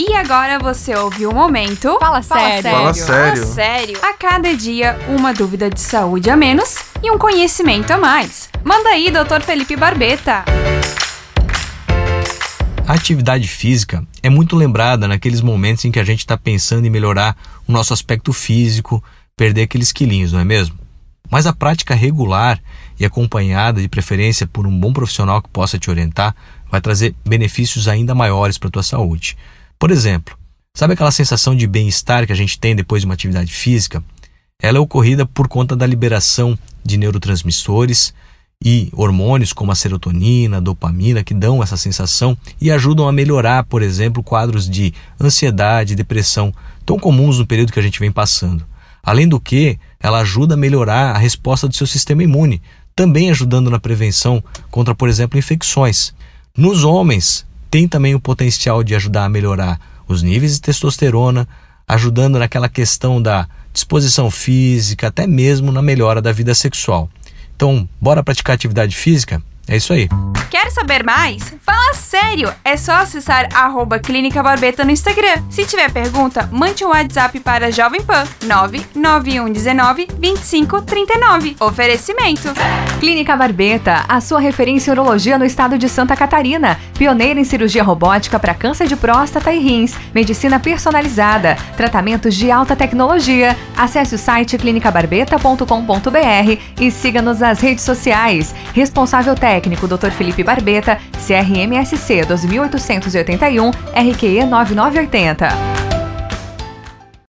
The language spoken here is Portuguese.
E agora você ouviu o momento. Fala sério. Fala sério. Fala sério. A cada dia, uma dúvida de saúde a menos e um conhecimento a mais. Manda aí, Dr. Felipe Barbeta. A atividade física é muito lembrada naqueles momentos em que a gente está pensando em melhorar o nosso aspecto físico, perder aqueles quilinhos, não é mesmo? Mas a prática regular e acompanhada, de preferência por um bom profissional que possa te orientar, vai trazer benefícios ainda maiores para a tua saúde. Por exemplo, sabe aquela sensação de bem-estar que a gente tem depois de uma atividade física? Ela é ocorrida por conta da liberação de neurotransmissores e hormônios como a serotonina, a dopamina, que dão essa sensação e ajudam a melhorar, por exemplo, quadros de ansiedade depressão tão comuns no período que a gente vem passando. Além do que, ela ajuda a melhorar a resposta do seu sistema imune, também ajudando na prevenção contra, por exemplo, infecções. Nos homens, tem também o potencial de ajudar a melhorar os níveis de testosterona, ajudando naquela questão da disposição física, até mesmo na melhora da vida sexual. Então, bora praticar atividade física? É isso aí. Quer saber mais? Fala sério! É só acessar arroba Clínica Barbeta no Instagram. Se tiver pergunta, mande um WhatsApp para Jovem Pan 99119 2539. Oferecimento. Clínica Barbeta, a sua referência em urologia no estado de Santa Catarina. Pioneira em cirurgia robótica para câncer de próstata e rins. Medicina personalizada. Tratamentos de alta tecnologia. Acesse o site clinicabarbeta.com.br e siga-nos nas redes sociais. Responsável técnico Dr. Felipe Barbeta, CRMSC 2881, RQE 9980.